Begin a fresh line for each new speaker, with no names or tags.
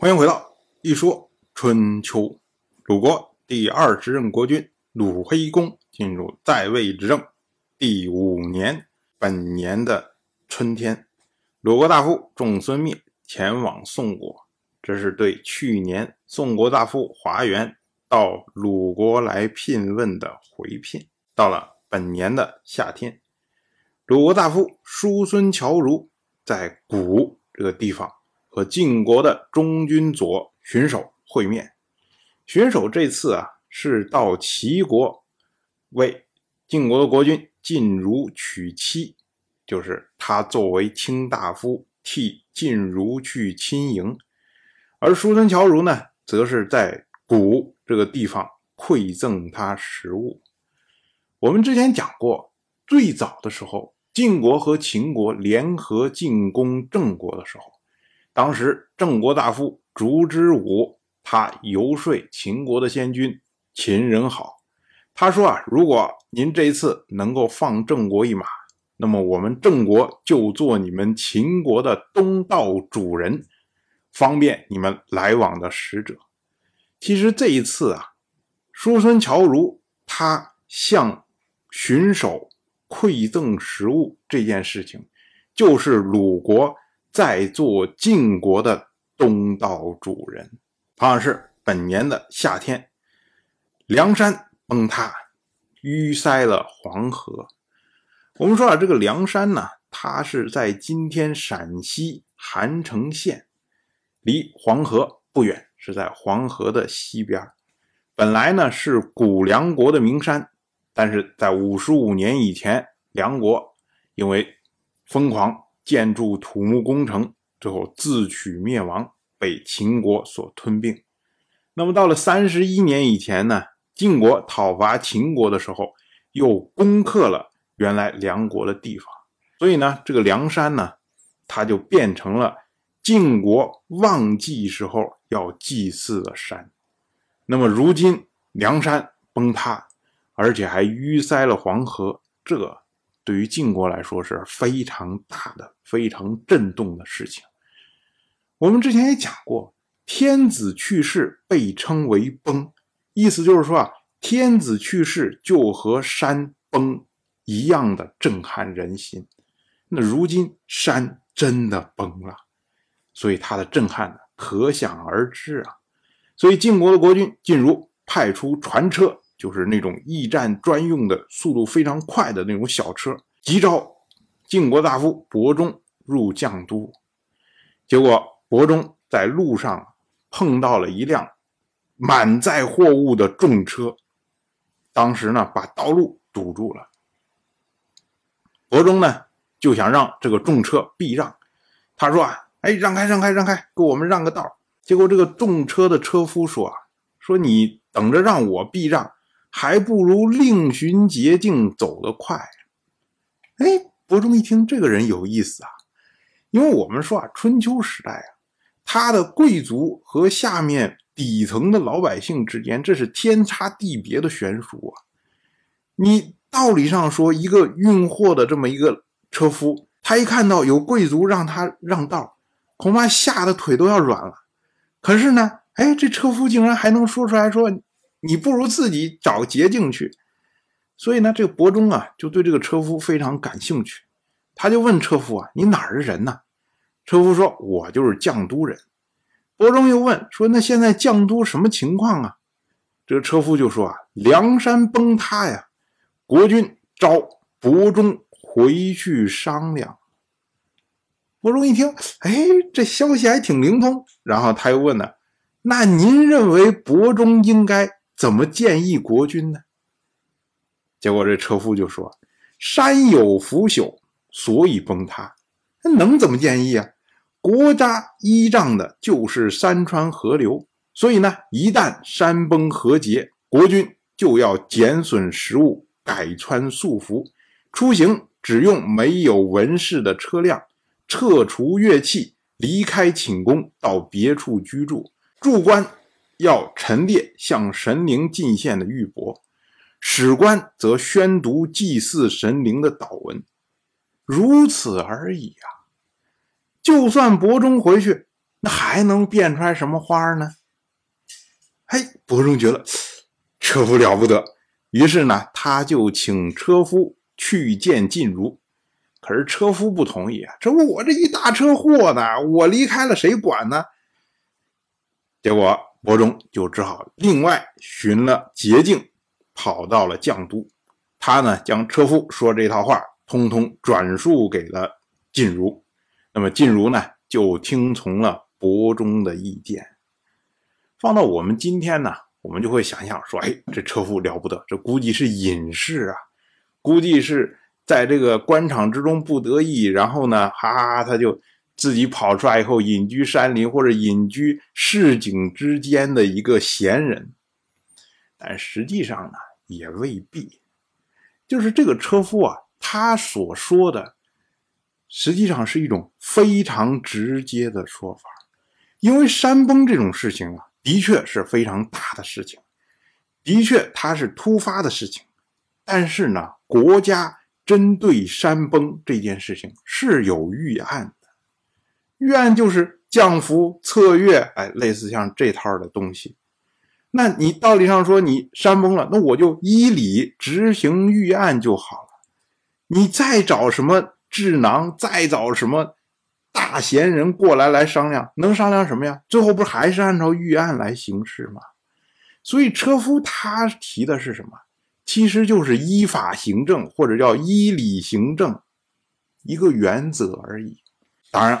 欢迎回到一说春秋。鲁国第二十任国君鲁黑公进入在位执政第五年，本年的春天，鲁国大夫仲孙灭前往宋国，这是对去年宋国大夫华元到鲁国来聘问的回聘。到了本年的夏天，鲁国大夫叔孙侨如在谷这个地方。和晋国的中军左巡守会面，巡守这次啊是到齐国为晋国的国君晋如娶妻，就是他作为卿大夫替晋如去亲迎，而叔孙侨如呢，则是在谷这个地方馈赠他食物。我们之前讲过，最早的时候，晋国和秦国联合进攻郑国的时候。当时郑国大夫烛之武，他游说秦国的先君秦人好，他说啊，如果您这一次能够放郑国一马，那么我们郑国就做你们秦国的东道主人，方便你们来往的使者。其实这一次啊，叔孙侨如他向巡守馈赠食物这件事情，就是鲁国。在做晋国的东道主人，好像是本年的夏天，梁山崩塌，淤塞了黄河。我们说啊，这个梁山呢，它是在今天陕西韩城县，离黄河不远，是在黄河的西边。本来呢是古梁国的名山，但是在五十五年以前，梁国因为疯狂。建筑土木工程，最后自取灭亡，被秦国所吞并。那么到了三十一年以前呢？晋国讨伐秦国的时候，又攻克了原来梁国的地方，所以呢，这个梁山呢，它就变成了晋国旺季时候要祭祀的山。那么如今梁山崩塌，而且还淤塞了黄河，这。对于晋国来说是非常大的、非常震动的事情。我们之前也讲过，天子去世被称为崩，意思就是说啊，天子去世就和山崩一样的震撼人心。那如今山真的崩了，所以它的震撼呢，可想而知啊。所以晋国的国君晋如派出船车。就是那种驿站专用的、速度非常快的那种小车，急召晋国大夫伯中入绛都。结果伯中在路上碰到了一辆满载货物的重车，当时呢把道路堵住了。伯中呢就想让这个重车避让，他说：“啊，哎，让开，让开，让开，给我们让个道。”结果这个重车的车夫说：“啊，说你等着让我避让。”还不如另寻捷径走得快。哎，伯仲一听，这个人有意思啊，因为我们说啊，春秋时代啊，他的贵族和下面底层的老百姓之间，这是天差地别的悬殊啊。你道理上说，一个运货的这么一个车夫，他一看到有贵族让他让道，恐怕吓得腿都要软了。可是呢，哎，这车夫竟然还能说出来说。你不如自己找捷径去，所以呢，这个伯中啊就对这个车夫非常感兴趣，他就问车夫啊：“你哪儿的人呢？”车夫说：“我就是绛都人。”伯中又问说：“那现在绛都什么情况啊？”这个车夫就说：“啊，梁山崩塌呀，国君召伯中回去商量。”伯中一听，哎，这消息还挺灵通，然后他又问呢：“那您认为伯中应该？”怎么建议国君呢？结果这车夫就说：“山有腐朽，所以崩塌。那能怎么建议啊？国家依仗的就是山川河流，所以呢，一旦山崩河竭，国君就要减损食物，改穿素服，出行只用没有文饰的车辆，撤除乐器，离开寝宫，到别处居住，住官。”要陈列向神灵进献的玉帛，史官则宣读祭祀神灵的祷文，如此而已啊！就算伯中回去，那还能变出来什么花呢？嘿，伯仲觉得车夫了不得，于是呢，他就请车夫去见晋如。可是车夫不同意啊，这不我这一大车货呢，我离开了谁管呢？结果伯仲就只好另外寻了捷径，跑到了绛都。他呢，将车夫说这套话通通转述给了晋如。那么晋如呢，就听从了伯仲的意见。放到我们今天呢，我们就会想象说：“哎，这车夫了不得，这估计是隐士啊，估计是。”在这个官场之中不得意，然后呢，哈，他就自己跑出来以后隐居山林或者隐居市井之间的一个闲人，但实际上呢也未必。就是这个车夫啊，他所说的实际上是一种非常直接的说法，因为山崩这种事情啊，的确是非常大的事情，的确它是突发的事情，但是呢，国家。针对山崩这件事情是有预案预案就是降幅策略，哎，类似像这套的东西。那你道理上说，你山崩了，那我就依理执行预案就好了。你再找什么智囊，再找什么大贤人过来来商量，能商量什么呀？最后不是还是按照预案来行事吗？所以车夫他提的是什么？其实就是依法行政，或者叫依理行政，一个原则而已。当然，